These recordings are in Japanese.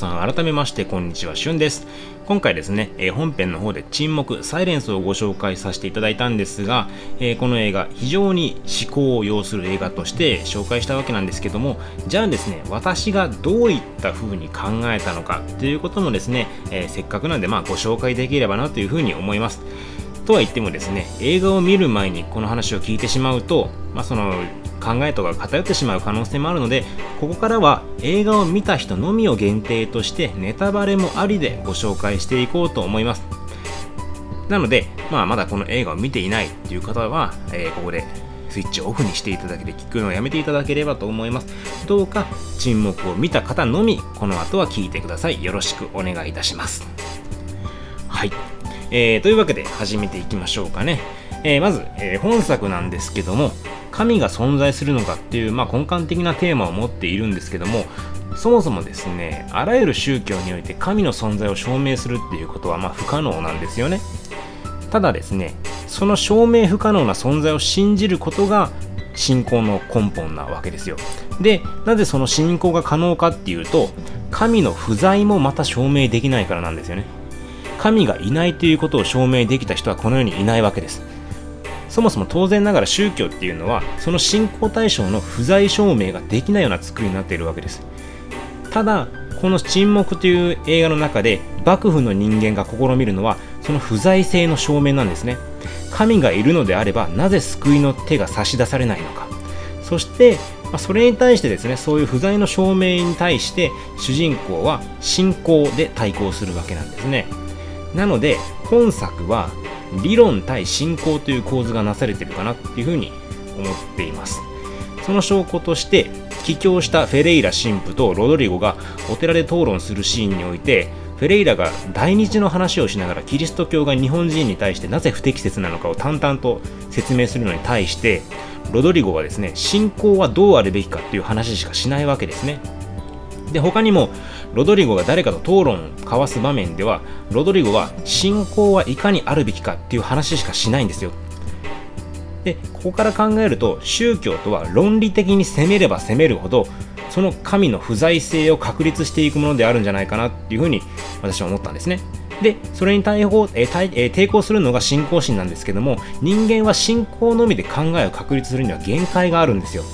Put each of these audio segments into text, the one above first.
さん改めましてこんにちは、しゅんです。今回ですね、えー、本編の方で沈黙、サイレンスをご紹介させていただいたんですが、えー、この映画、非常に思考を要する映画として紹介したわけなんですけども、じゃあですね、私がどういった風に考えたのかということもですね、えー、せっかくなんでまあご紹介できればなというふうに思います。とは言ってもですね、映画を見る前にこの話を聞いてしまうと、まあ、その考えとか偏ってしまう可能性もあるのでここからは映画を見た人のみを限定としてネタバレもありでご紹介していこうと思います。なので、まあ、まだこの映画を見ていないという方は、えー、ここでスイッチをオフにしていただけて聞くのをやめていただければと思います。どうか沈黙を見た方のみこの後は聞いてください。よろしくお願いいたします。はい、えー、というわけで始めていきましょうかね、えー、まず、えー、本作なんですけども神が存在するのかっていう、まあ、根幹的なテーマを持っているんですけどもそもそもですねあらゆる宗教において神の存在を証明するっていうことはまあ不可能なんですよね。ただですねその証明不可能な存在を信じることが信仰の根本なわけですよ。でなぜその信仰が可能かっていうと神の不在もまた証明できないからなんですよね。神がいないということを証明できた人はこの世にいないわけです。そもそも当然ながら宗教っていうのはその信仰対象の不在証明ができないような作りになっているわけです。ただこの沈黙という映画の中で幕府の人間が試みるのはその不在性の証明なんですね。神がいるのであればなぜ救いの手が差し出されないのか。そしてそれに対してですねそういう不在の証明に対して主人公は信仰で対抗するわけなんですね。なので本作は理論対信仰という構図がなされているかなっていうふうに思っています。その証拠として帰郷したフェレイラ神父とロドリゴがお寺で討論するシーンにおいてフェレイラが大日の話をしながらキリスト教が日本人に対してなぜ不適切なのかを淡々と説明するのに対してロドリゴはですね信仰はどうあるべきかっていう話しかしないわけですね。で他にもロドリゴが誰かと討論を交わす場面ではロドリゴは信仰はいかにあるべきかっていう話しかしないんですよ。でここから考えると宗教とは論理的に攻めれば攻めるほどその神の不在性を確立していくものであるんじゃないかなっていうふうに私は思ったんですね。でそれに対抗,、え対え抵抗するのが信仰心なんですけども人間は信仰のみで考えを確立するには限界があるんですよ。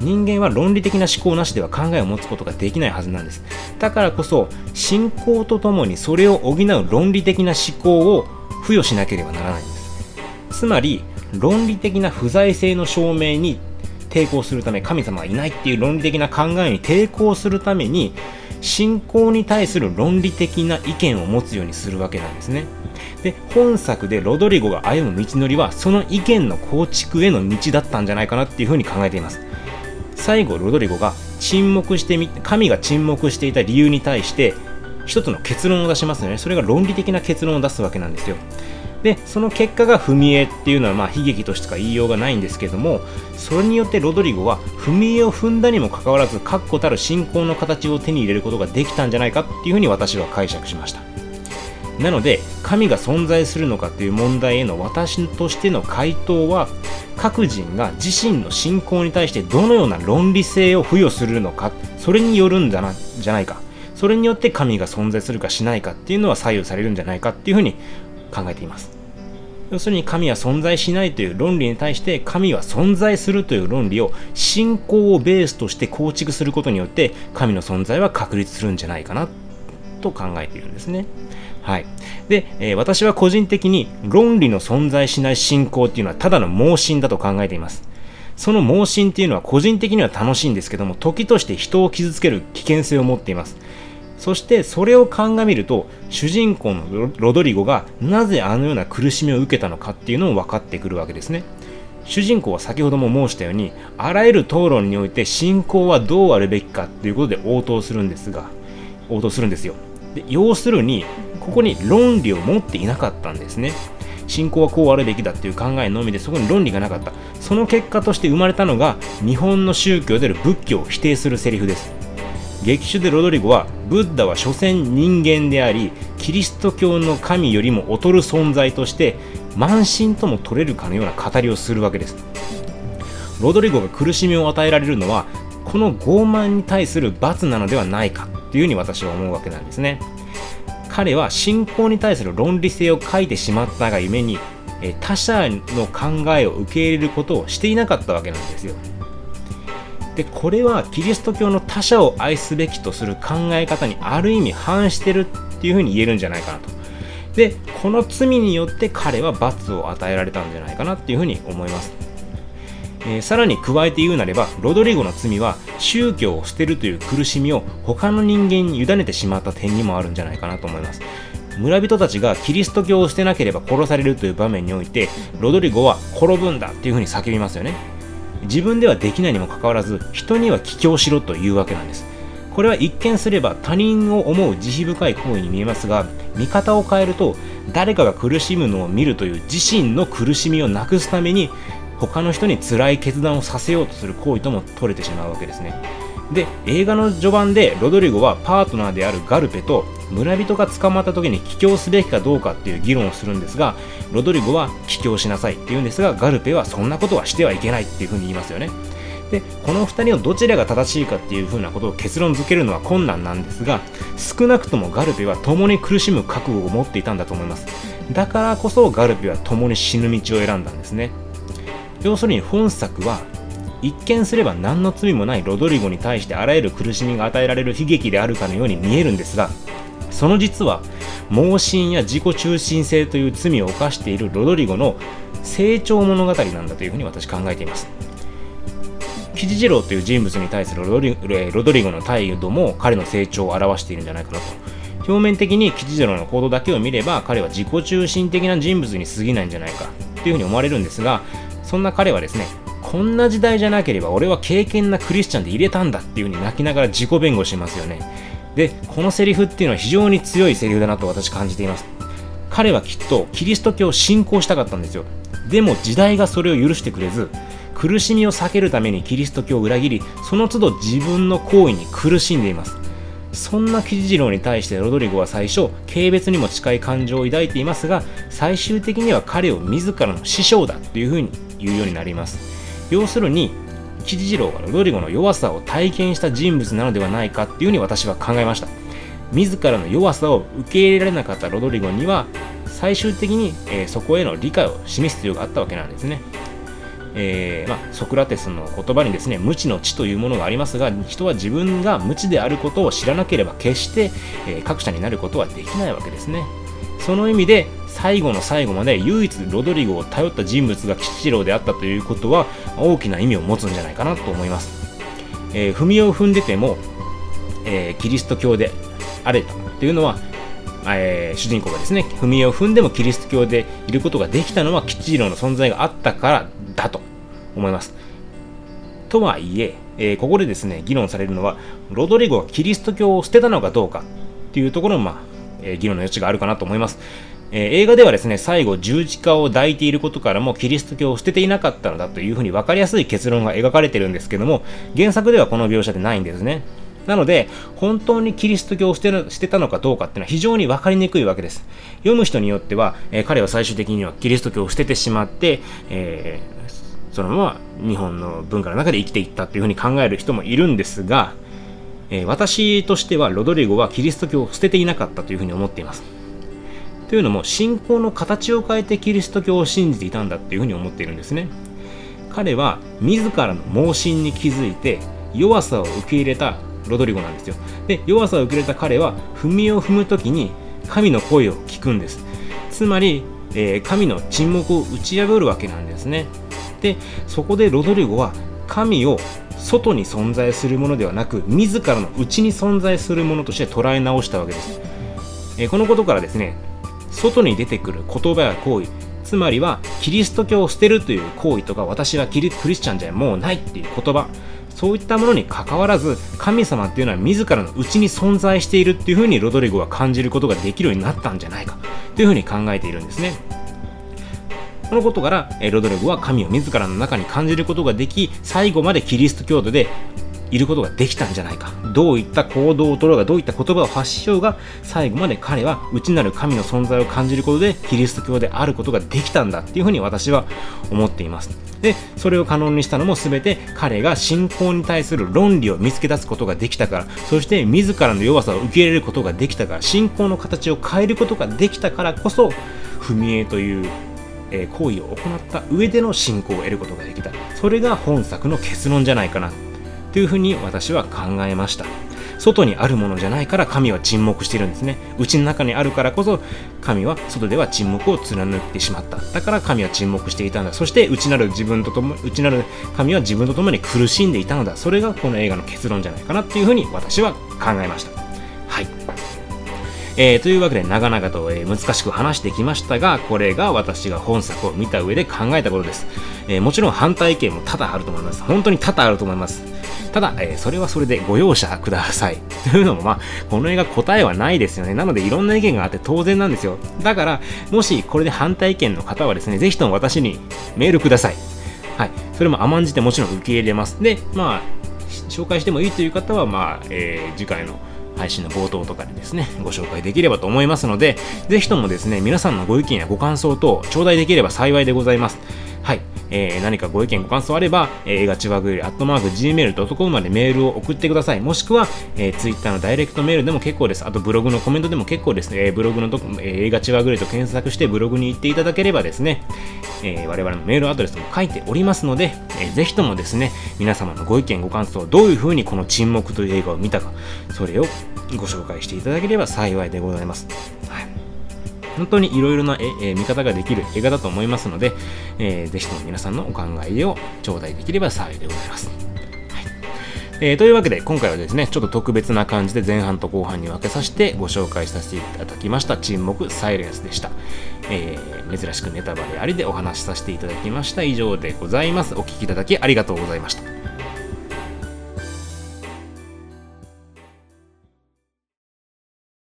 人間は論理的な思考なしでは考えを持つことができないはずなんです。だからこそ信仰とともにそれを補う論理的な思考を付与しなければならないんです。つまり論理的な不在性の証明に抵抗するため神様はいないっていう論理的な考えに抵抗するために信仰に対する論理的な意見を持つようにするわけなんですね。で本作でロドリゴが歩む道のりはその意見の構築への道だったんじゃないかなっていうふうに考えています。最後ロドリゴが沈黙してみ神が沈黙していた理由に対して一つの結論を出しますよね。それが論理的な結論を出すわけなんですよ。でその結果が踏み絵っていうのはまあ悲劇としか言いようがないんですけどもそれによってロドリゴは踏み絵を踏んだにもかかわらず確固たる信仰の形を手に入れることができたんじゃないかっていうふうに私は解釈しました。なので神が存在するのかという問題への私としての回答は各人が自身の信仰に対してどのような論理性を付与するのかそれによるんじゃなじゃないか。それによって神が存在するかしないかっていうのは左右されるんじゃないかっていうふうに考えています。要するに神は存在しないという論理に対して神は存在するという論理を信仰をベースとして構築することによって神の存在は確立するんじゃないかな。と考えているんですね。はい。で、えー、私は個人的に論理の存在しない信仰っていうのはただの盲信だと考えています。その盲信っていうのは個人的には楽しいんですけども、時として人を傷つける危険性を持っています。そしてそれを鑑みると、主人公のロドリゴがなぜあのような苦しみを受けたのかっていうのも分かってくるわけですね。主人公は先ほども申したように、あらゆる討論において信仰はどうあるべきかということで応答するんですが、応答するんですよ。で要するにここに論理を持っていなかったんですね。信仰はこうあるべきだっていう考えのみでそこに論理がなかった。その結果として生まれたのが日本の宗教である仏教を否定するセリフです。劇中でロドリゴはブッダは所詮人間でありキリスト教の神よりも劣る存在として慢心とも取れるかのような語りをするわけです。ロドリゴが苦しみを与えられるのはこの傲慢に対する罰なのではないか。っていうふうに私は思うわけなんですね。彼は信仰に対する論理性を書いてしまったがゆえに他者の考えを受け入れることをしていなかったわけなんですよ。でこれはキリスト教の他者を愛すべきとする考え方にある意味反してるっていうふうに言えるんじゃないかなと。でこの罪によって彼は罰を与えられたんじゃないかなっていうふうに思います。えー、さらに加えて言うなればロドリゴの罪は宗教を捨てるという苦しみを他の人間に委ねてしまった点にもあるんじゃないかなと思います。村人たちがキリスト教を捨てなければ殺されるという場面においてロドリゴは転ぶんだっていうふうに叫びますよね。自分ではできないにもかかわらず人には帰郷しろというわけなんです。これは一見すれば他人を思う慈悲深い行為に見えますが見方を変えると誰かが苦しむのを見るという自身の苦しみをなくすために他の人に辛い決断をさせようとする行為とも取れてしまうわけですね。で映画の序盤でロドリゴはパートナーであるガルペと村人が捕まった時に帰郷すべきかどうかっていう議論をするんですがロドリゴは帰郷しなさいって言うんですがガルペはそんなことはしてはいけないっていうふうに言いますよね。でこの2人のどちらが正しいかっていうふうなことを結論付けるのは困難なんですが少なくともガルペは共に苦しむ覚悟を持っていたんだと思います。だからこそガルペは共に死ぬ道を選んだんですね。要するに本作は一見すれば何の罪もないロドリゴに対してあらゆる苦しみが与えられる悲劇であるかのように見えるんですがその実は盲信や自己中心性という罪を犯しているロドリゴの成長物語なんだというふうに私考えています。キジジローという人物に対するロドリゴの態度も彼の成長を表しているんじゃないかなと。表面的にキジジローの行動だけを見れば彼は自己中心的な人物に過ぎないんじゃないかというふうに思われるんですがそんな彼はですねこんな時代じゃなければ俺は敬虔なクリスチャンで入れたんだっていう風に泣きながら自己弁護しますよね。でこのセリフっていうのは非常に強いセリフだなと私感じています。彼はきっとキリスト教を信仰したかったんですよ。でも時代がそれを許してくれず苦しみを避けるためにキリスト教を裏切りその都度自分の行為に苦しんでいます。そんな吉次郎に対してロドリゴは最初軽蔑にも近い感情を抱いていますが最終的には彼を自らの師匠だというふうに言うようになります。要するに吉次郎はロドリゴの弱さを体験した人物なのではないかっていうふうに私は考えました。自らの弱さを受け入れられなかったロドリゴには最終的に、えー、そこへの理解を示す必要があったわけなんですね。えー、まあ、ソクラテスの言葉にですね無知の知というものがありますが人は自分が無知であることを知らなければ決して、えー、格者になることはできないわけですね。その意味で最後の最後まで唯一ロドリゴを頼った人物が吉次郎であったということは大きな意味を持つんじゃないかなと思います、えー、踏みを踏んでても、えキリスト教であれというのはえー、主人公がですね踏み絵を踏んでもキリスト教でいることができたのは吉次郎の存在があったからだと思います。とはいええー、ここでですね議論されるのはロドリゴがキリスト教を捨てたのかどうかっていうところも、まあえー、議論の余地があるかなと思います。えー、映画ではですね最後十字架を抱いていることからもキリスト教を捨てていなかったのだというふうに分かりやすい結論が描かれてるんですけども原作ではこの描写でないんですね。なので、本当にキリスト教を捨て捨てたのかどうかっていうのは非常に分かりにくいわけです。読む人によっては、えー、彼は最終的にはキリスト教を捨ててしまって、えー、そのまま日本の文化の中で生きていったというふうに考える人もいるんですが、えー、私としてはロドリゴはキリスト教を捨てていなかったというふうに思っています。というのも信仰の形を変えてキリスト教を信じていたんだっていうふうに思っているんですね。彼は自らの盲信に気づいて弱さを受け入れたロドリゴなんですよ。で弱さを受け入れた彼は踏みを踏む時に神の声を聞くんです。つまり、えー、神の沈黙を打ち破るわけなんですね。でそこでロドリゴは神を外に存在するものではなく自らの内に存在するものとして捉え直したわけです、えー、このことからですね外に出てくる言葉や行為つまりはキリスト教を捨てるという行為とか私はキリクリスチャンじゃもうないっていう言葉。そういったものにかかわらず神様っていうのは自らの内に存在しているっていうふうにロドリゴは感じることができるようになったんじゃないか。というふうに考えているんですね。このことからロドリゴは神を自らの中に感じることができ最後までキリスト教徒でいることができたんじゃないか。どういった行動をとろうがどういった言葉を発しようが最後まで彼は内なる神の存在を感じることでキリスト教であることができたんだっていうふうに私は思っています。でそれを可能にしたのも全て彼が信仰に対する論理を見つけ出すことができたから。そして自らの弱さを受け入れることができたから。信仰の形を変えることができたからこそ踏み絵という行為を行った上での信仰を得ることができた。それが本作の結論じゃないかな。というふうに私は考えました。外にあるものじゃないから神は沈黙しているんですね。内の中にあるからこそ神は外では沈黙を貫いてしまった。だから神は沈黙していたんだ。そして内なる自分ととも内なる神は自分と共に苦しんでいたのだ。それがこの映画の結論じゃないかなっていうふうに私は考えました。はい。えー、というわけで長々と、えー、難しく話してきましたがこれが私が本作を見た上で考えたことです、えー、もちろん反対意見も多々あると思います。本当に多々あると思います。ただ、えそれはそれでご容赦ください。というのもまあこの映画答えはないですよね。なのでいろんな意見があって当然なんですよ。だからもしこれで反対意見の方はですねぜひとも私にメールください。はい。それも甘んじてもちろん受け入れます。でまあ紹介してもいいという方はまあ、え次回の配信の冒頭とかでですね、ご紹介できればと思いますので、ぜひともですね、皆さんのご意見やご感想等、頂戴できれば幸いでございます。はい。えー、何かご意見ご感想あれば、え映画ちわぐり、アットマーク、gmail.com までメールを送ってください。もしくは、えー、Twitter のダイレクトメールでも結構です。あと、ブログのコメントでも結構ですね。えー、ブログのと、えー、映画ちわぐりと検索してブログに行っていただければですね、えー、我々のメールアドレスも書いておりますので、えー、ぜひともですね、皆様のご意見ご感想、どういうふうにこの沈黙という映画を見たか、それをご紹介していただければ幸いでございます。はい本当にいろいろなえ見方ができる映画だと思いますので、えー、ぜひとも皆さんのお考えを頂戴できれば幸いでございます。えー、というわけで今回はですねちょっと特別な感じで前半と後半に分けさせてご紹介させていただきました沈黙サイレンスでした、えー、珍しくネタバレありでお話しさせていただきました。以上でございます。お聴きいただきありがとうございました。